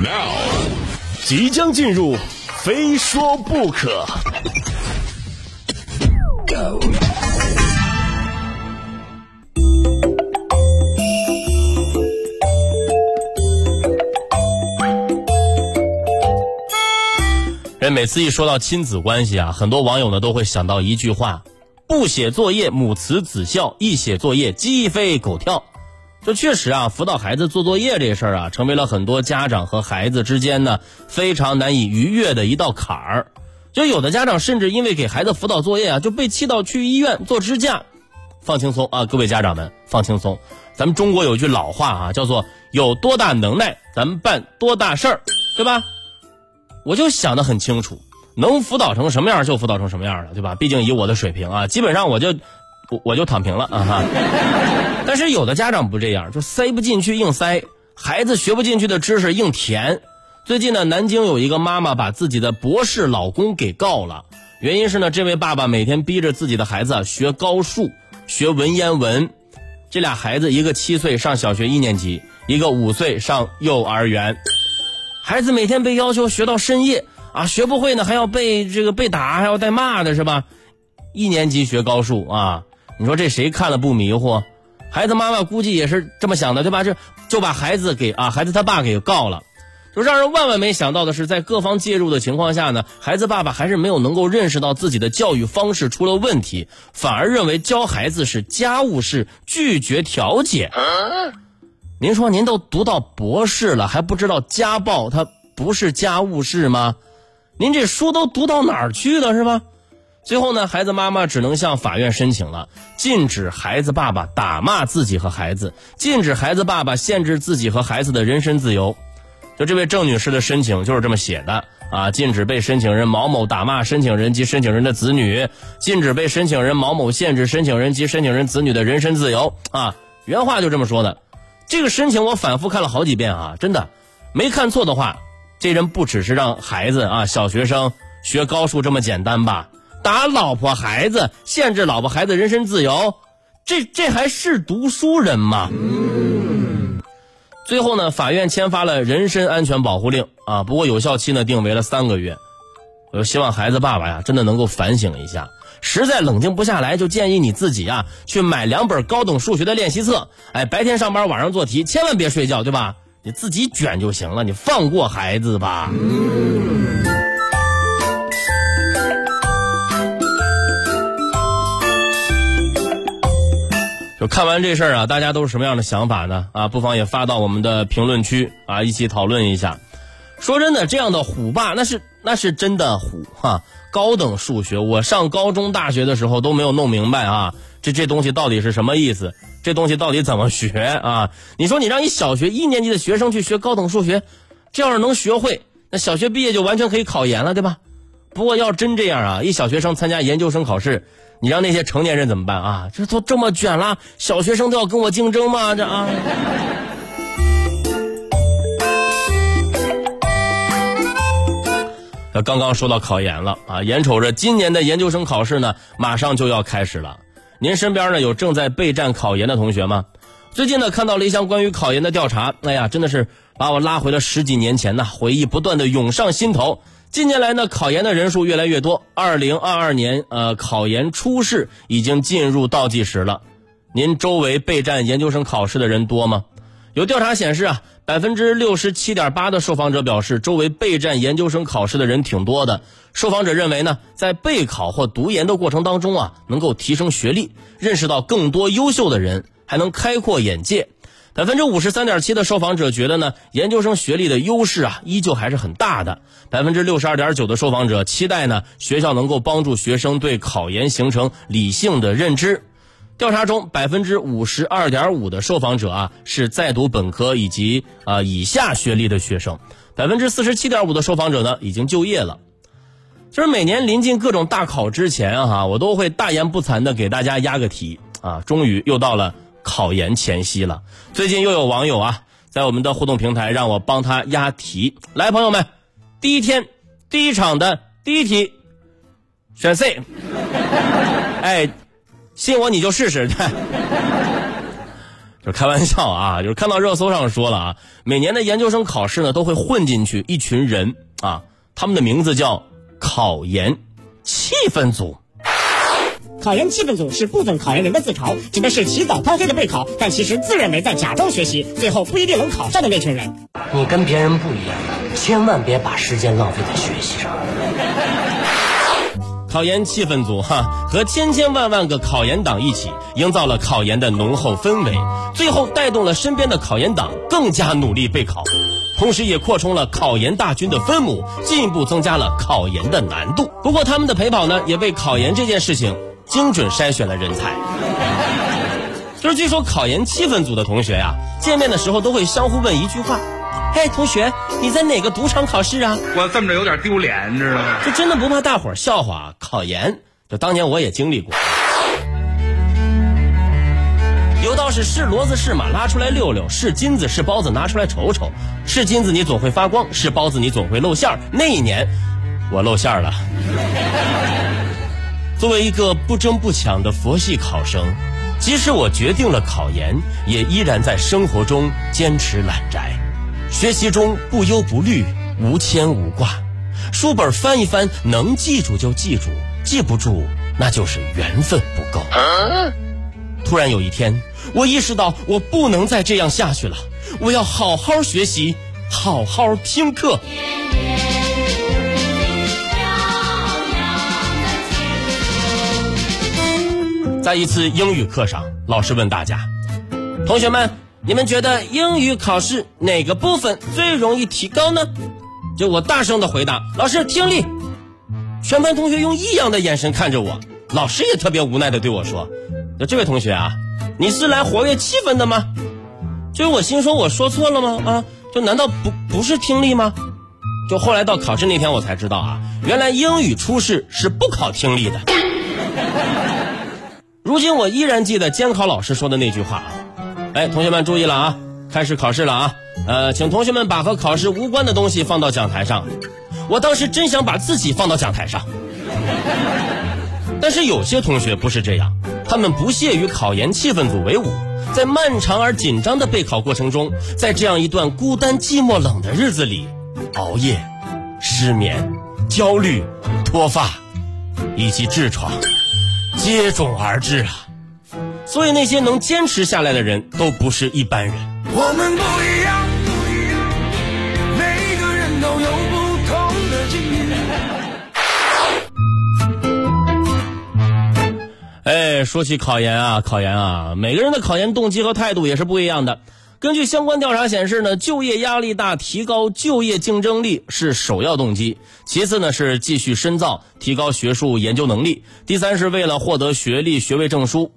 Now，即将进入，非说不可。人每次一说到亲子关系啊，很多网友呢都会想到一句话：不写作业母慈子孝，一写作业鸡飞狗跳。这确实啊，辅导孩子做作业这事儿啊，成为了很多家长和孩子之间呢非常难以逾越的一道坎儿。就有的家长甚至因为给孩子辅导作业啊，就被气到去医院做支架。放轻松啊，各位家长们，放轻松。咱们中国有句老话啊，叫做“有多大能耐，咱们办多大事儿”，对吧？我就想得很清楚，能辅导成什么样就辅导成什么样了，对吧？毕竟以我的水平啊，基本上我就我我就躺平了啊哈。但是有的家长不这样，就塞不进去硬塞，孩子学不进去的知识硬填。最近呢，南京有一个妈妈把自己的博士老公给告了，原因是呢，这位爸爸每天逼着自己的孩子学高数、学文言文。这俩孩子，一个七岁上小学一年级，一个五岁上幼儿园。孩子每天被要求学到深夜啊，学不会呢还要被这个被打，还要带骂的是吧？一年级学高数啊，你说这谁看了不迷糊？孩子妈妈估计也是这么想的，对吧？这就把孩子给啊，孩子他爸给告了。就让人万万没想到的是，在各方介入的情况下呢，孩子爸爸还是没有能够认识到自己的教育方式出了问题，反而认为教孩子是家务事，拒绝调解。您说您都读到博士了，还不知道家暴它不是家务事吗？您这书都读到哪儿去了是吧？最后呢，孩子妈妈只能向法院申请了，禁止孩子爸爸打骂自己和孩子，禁止孩子爸爸限制自己和孩子的人身自由。就这位郑女士的申请就是这么写的啊，禁止被申请人毛某打骂申请人及申请人的子女，禁止被申请人毛某限制申请人及申请人子女的人身自由啊，原话就这么说的。这个申请我反复看了好几遍啊，真的没看错的话，这人不只是让孩子啊小学生学高数这么简单吧？打老婆孩子，限制老婆孩子人身自由，这这还是读书人吗？最后呢，法院签发了人身安全保护令啊，不过有效期呢定为了三个月。我就希望孩子爸爸呀，真的能够反省一下。实在冷静不下来，就建议你自己啊，去买两本高等数学的练习册。哎，白天上班，晚上做题，千万别睡觉，对吧？你自己卷就行了，你放过孩子吧。就看完这事儿啊，大家都是什么样的想法呢？啊，不妨也发到我们的评论区啊，一起讨论一下。说真的，这样的虎爸那是那是真的虎哈。高等数学，我上高中、大学的时候都没有弄明白啊，这这东西到底是什么意思？这东西到底怎么学啊？你说你让一小学一年级的学生去学高等数学，这要是能学会，那小学毕业就完全可以考研了，对吧？不过要真这样啊，一小学生参加研究生考试，你让那些成年人怎么办啊？这都这么卷了，小学生都要跟我竞争吗？这啊？刚刚说到考研了啊，眼瞅着今年的研究生考试呢，马上就要开始了。您身边呢有正在备战考研的同学吗？最近呢看到了一项关于考研的调查，哎呀，真的是把我拉回了十几年前呐，回忆不断的涌上心头。近年来呢，考研的人数越来越多，二零二二年呃考研初试已经进入倒计时了。您周围备战研究生考试的人多吗？有调查显示啊，百分之六十七点八的受访者表示，周围备战研究生考试的人挺多的。受访者认为呢，在备考或读研的过程当中啊，能够提升学历，认识到更多优秀的人，还能开阔眼界。百分之五十三点七的受访者觉得呢，研究生学历的优势啊，依旧还是很大的。百分之六十二点九的受访者期待呢，学校能够帮助学生对考研形成理性的认知。调查中，百分之五十二点五的受访者啊是在读本科以及啊以下学历的学生，百分之四十七点五的受访者呢已经就业了。就是每年临近各种大考之前哈，我都会大言不惭的给大家压个题啊。终于又到了考研前夕了，最近又有网友啊在我们的互动平台让我帮他押题。来，朋友们，第一天第一场的第一题，选 C。哎。信我，你就试试。就开玩笑啊，就是看到热搜上说了啊，每年的研究生考试呢都会混进去一群人啊，他们的名字叫考研气氛组。考研气氛组是部分考研人的自嘲，指的是起早贪黑的备考，但其实自认为在假装学习，最后不一定能考上的那群人。你跟别人不一样，千万别把时间浪费在学习上。考研气氛组哈，和千千万万个考研党一起，营造了考研的浓厚氛围，最后带动了身边的考研党更加努力备考，同时也扩充了考研大军的分母，进一步增加了考研的难度。不过他们的陪跑呢，也为考研这件事情。精准筛选了人才，就是据说考研气氛组的同学呀，见面的时候都会相互问一句话：“嘿，同学，你在哪个赌场考试啊？”我这么着有点丢脸，你知道吗？就真的不怕大伙儿笑话？考研，就当年我也经历过。有道是是骡子是马拉出来溜溜，是金子是包子拿出来瞅瞅，是金子你总会发光，是包子你总会露馅儿。那一年，我露馅儿了。作为一个不争不抢的佛系考生，即使我决定了考研，也依然在生活中坚持懒宅，学习中不忧不虑，无牵无挂，书本翻一翻，能记住就记住，记不住那就是缘分不够。突然有一天，我意识到我不能再这样下去了，我要好好学习，好好听课。在一次英语课上，老师问大家：“同学们，你们觉得英语考试哪个部分最容易提高呢？”就我大声的回答：“老师，听力。”全班同学用异样的眼神看着我，老师也特别无奈的对我说：“就这位同学啊，你是来活跃气氛的吗？”就我心说：“我说错了吗？啊，就难道不不是听力吗？”就后来到考试那天，我才知道啊，原来英语初试是不考听力的。如今我依然记得监考老师说的那句话啊，哎，同学们注意了啊，开始考试了啊，呃，请同学们把和考试无关的东西放到讲台上。我当时真想把自己放到讲台上，但是有些同学不是这样，他们不屑与考研气氛组为伍，在漫长而紧张的备考过程中，在这样一段孤单寂寞冷的日子里，熬夜、失眠、焦虑、脱发，以及痔疮。接踵而至啊！所以那些能坚持下来的人都不是一般人。我们不一样，每个人都有不同的经历。哎，说起考研啊，考研啊，每个人的考研动机和态度也是不一样的。根据相关调查显示呢，就业压力大，提高就业竞争力是首要动机。其次呢是继续深造，提高学术研究能力。第三是为了获得学历、学位证书。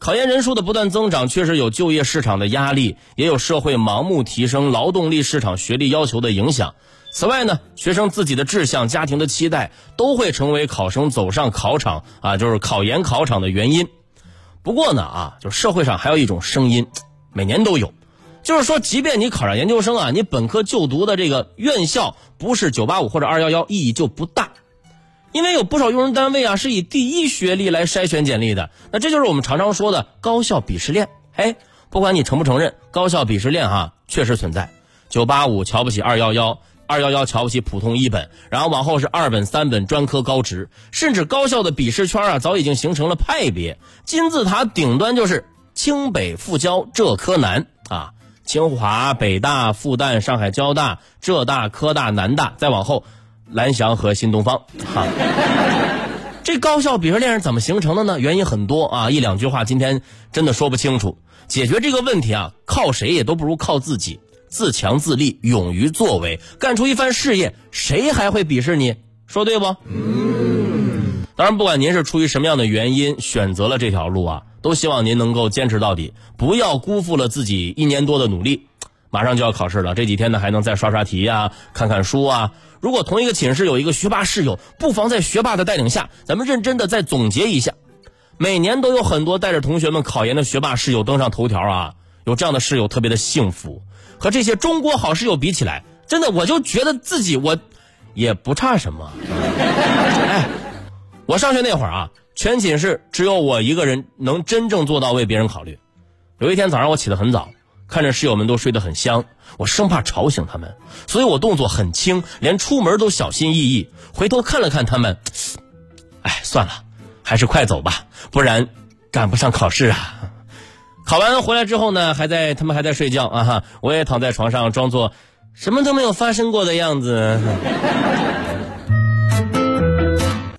考研人数的不断增长，确实有就业市场的压力，也有社会盲目提升劳动力市场学历要求的影响。此外呢，学生自己的志向、家庭的期待，都会成为考生走上考场啊，就是考研考场的原因。不过呢啊，就社会上还有一种声音，每年都有。就是说，即便你考上研究生啊，你本科就读的这个院校不是九八五或者二幺幺，意义就不大，因为有不少用人单位啊是以第一学历来筛选简历的。那这就是我们常常说的高校鄙视链。哎，不管你承不承认，高校鄙视链哈确实存在。九八五瞧不起二幺幺，二幺幺瞧不起普通一本，然后往后是二本、三本、专科、高职，甚至高校的鄙视圈啊早已经形成了派别。金字塔顶端就是清北、复交、浙科南啊。清华、北大、复旦、上海交大、浙大、科大、南大，再往后，蓝翔和新东方。哈，这高校鄙视链是怎么形成的呢？原因很多啊，一两句话今天真的说不清楚。解决这个问题啊，靠谁也都不如靠自己，自强自立，勇于作为，干出一番事业，谁还会鄙视你？说对不？当然，不管您是出于什么样的原因选择了这条路啊。都希望您能够坚持到底，不要辜负了自己一年多的努力。马上就要考试了，这几天呢还能再刷刷题啊，看看书啊。如果同一个寝室有一个学霸室友，不妨在学霸的带领下，咱们认真的再总结一下。每年都有很多带着同学们考研的学霸室友登上头条啊，有这样的室友特别的幸福。和这些中国好室友比起来，真的我就觉得自己我也不差什么。哎，我上学那会儿啊。全寝室只有我一个人能真正做到为别人考虑，有一天早上我起得很早，看着室友们都睡得很香，我生怕吵醒他们，所以我动作很轻，连出门都小心翼翼。回头看了看他们，哎，算了，还是快走吧，不然赶不上考试啊。考完回来之后呢，还在他们还在睡觉啊哈，我也躺在床上装作什么都没有发生过的样子。